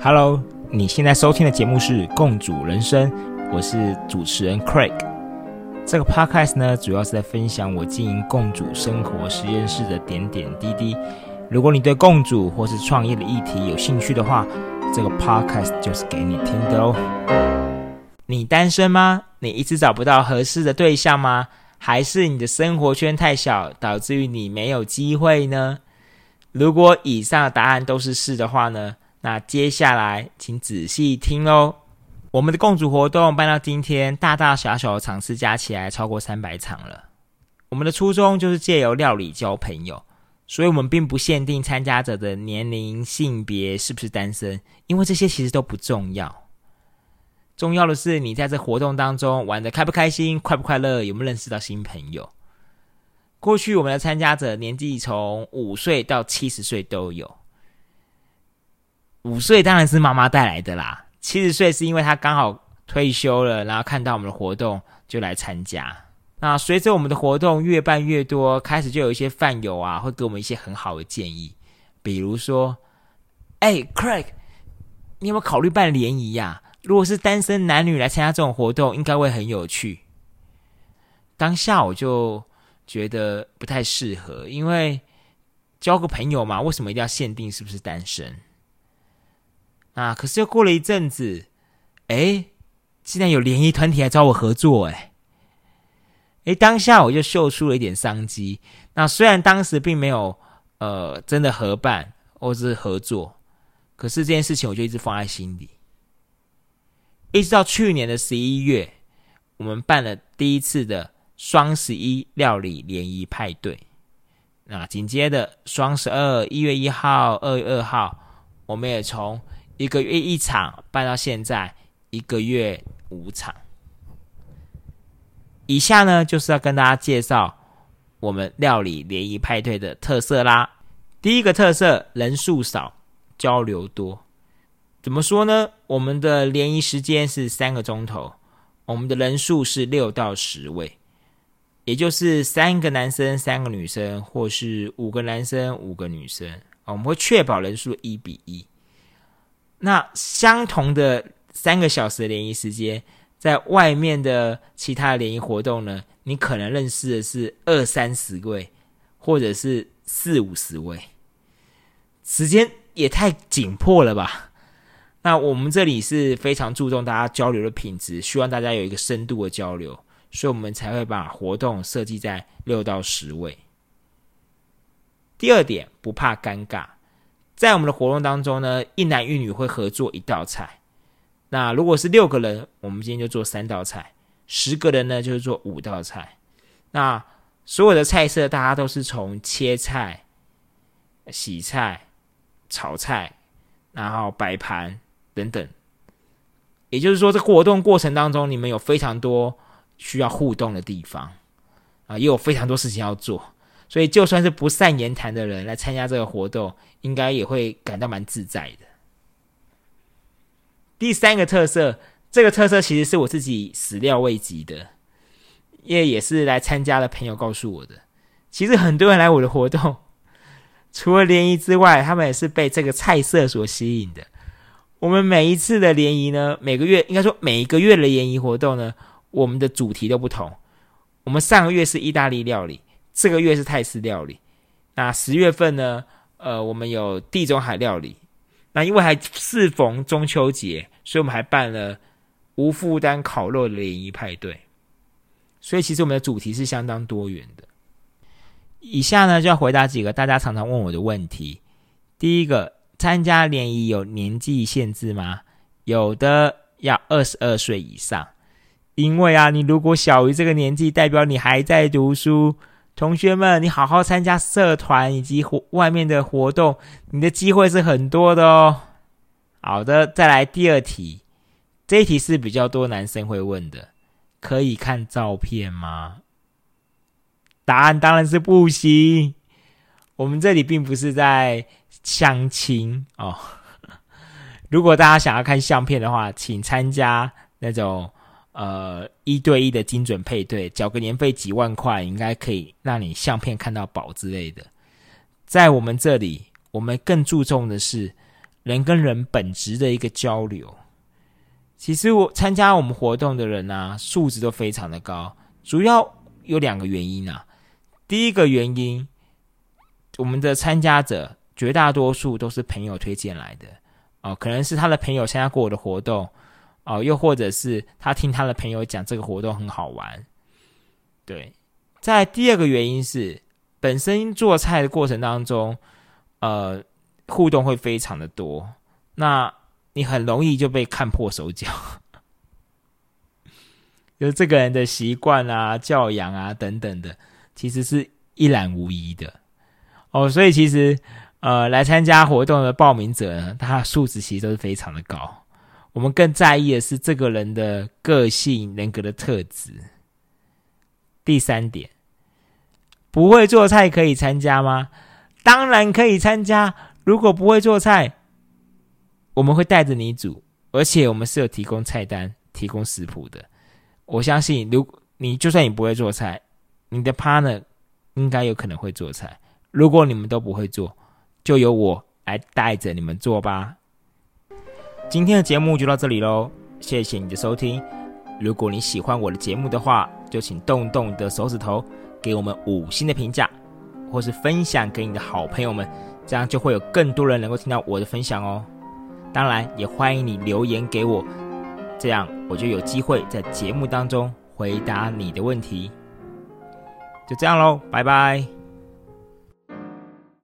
Hello，你现在收听的节目是《共主人生》，我是主持人 Craig。这个 Podcast 呢，主要是在分享我经营共主生活实验室的点点滴滴。如果你对共主或是创业的议题有兴趣的话，这个 Podcast 就是给你听的哦。你单身吗？你一直找不到合适的对象吗？还是你的生活圈太小，导致于你没有机会呢？如果以上的答案都是是的话呢？那接下来，请仔细听哦。我们的共主活动办到今天，大大小小的场次加起来超过三百场了。我们的初衷就是借由料理交朋友，所以我们并不限定参加者的年龄、性别是不是单身，因为这些其实都不重要。重要的是你在这活动当中玩的开不开心、快不快乐，有没有认识到新朋友。过去我们的参加者年纪从五岁到七十岁都有。五岁当然是妈妈带来的啦，七十岁是因为他刚好退休了，然后看到我们的活动就来参加。那随着我们的活动越办越多，开始就有一些饭友啊会给我们一些很好的建议，比如说：“哎，Craig，你有没有考虑办联谊呀？如果是单身男女来参加这种活动，应该会很有趣。”当下我就觉得不太适合，因为交个朋友嘛，为什么一定要限定是不是单身？啊！可是又过了一阵子，哎，竟然有联谊团体来找我合作，哎，哎，当下我就嗅出了一点商机。那虽然当时并没有呃真的合办或是合作，可是这件事情我就一直放在心里。一直到去年的十一月，我们办了第一次的双十一料理联谊派对。那紧接着双十二一月一号、二月二号，我们也从一个月一场办到现在，一个月五场。以下呢就是要跟大家介绍我们料理联谊派对的特色啦。第一个特色，人数少，交流多。怎么说呢？我们的联谊时间是三个钟头，我们的人数是六到十位，也就是三个男生、三个女生，或是五个男生、五个女生。我们会确保人数一比一。那相同的三个小时的联谊时间，在外面的其他联谊活动呢？你可能认识的是二三十位，或者是四五十位，时间也太紧迫了吧？那我们这里是非常注重大家交流的品质，希望大家有一个深度的交流，所以我们才会把活动设计在六到十位。第二点，不怕尴尬。在我们的活动当中呢，一男一女会合作一道菜。那如果是六个人，我们今天就做三道菜；十个人呢，就是做五道菜。那所有的菜色，大家都是从切菜、洗菜、炒菜，然后摆盘等等。也就是说，这活动过程当中，你们有非常多需要互动的地方啊，也有非常多事情要做。所以，就算是不善言谈的人来参加这个活动，应该也会感到蛮自在的。第三个特色，这个特色其实是我自己始料未及的，因为也是来参加的朋友告诉我的。其实很多人来我的活动，除了联谊之外，他们也是被这个菜色所吸引的。我们每一次的联谊呢，每个月应该说每一个月的联谊活动呢，我们的主题都不同。我们上个月是意大利料理。这个月是泰式料理，那十月份呢？呃，我们有地中海料理。那因为还适逢中秋节，所以我们还办了无负担烤肉的联谊派对。所以其实我们的主题是相当多元的。以下呢就要回答几个大家常常问我的问题。第一个，参加联谊有年纪限制吗？有的，要二十二岁以上。因为啊，你如果小于这个年纪，代表你还在读书。同学们，你好好参加社团以及活外面的活动，你的机会是很多的哦。好的，再来第二题，这一题是比较多男生会问的，可以看照片吗？答案当然是不行。我们这里并不是在相亲哦。如果大家想要看相片的话，请参加那种。呃，一对一的精准配对，缴个年费几万块，应该可以让你相片看到宝之类的。在我们这里，我们更注重的是人跟人本质的一个交流。其实我参加我们活动的人啊，素质都非常的高，主要有两个原因啊。第一个原因，我们的参加者绝大多数都是朋友推荐来的哦，可能是他的朋友参加过我的活动哦，又或者是他听他的朋友讲这个活动很好玩。对，在第二个原因是，本身做菜的过程当中，呃，互动会非常的多，那你很容易就被看破手脚，就这个人的习惯啊、教养啊等等的。其实是一览无遗的哦，所以其实呃，来参加活动的报名者呢，他的素质其实都是非常的高。我们更在意的是这个人的个性、人格的特质。第三点，不会做菜可以参加吗？当然可以参加。如果不会做菜，我们会带着你煮，而且我们是有提供菜单、提供食谱的。我相信，如你就算你不会做菜，你的 partner 应该有可能会做菜。如果你们都不会做，就由我来带着你们做吧。今天的节目就到这里喽，谢谢你的收听。如果你喜欢我的节目的话，就请动动你的手指头，给我们五星的评价，或是分享给你的好朋友们，这样就会有更多人能够听到我的分享哦。当然，也欢迎你留言给我，这样我就有机会在节目当中回答你的问题。就这样喽，拜拜。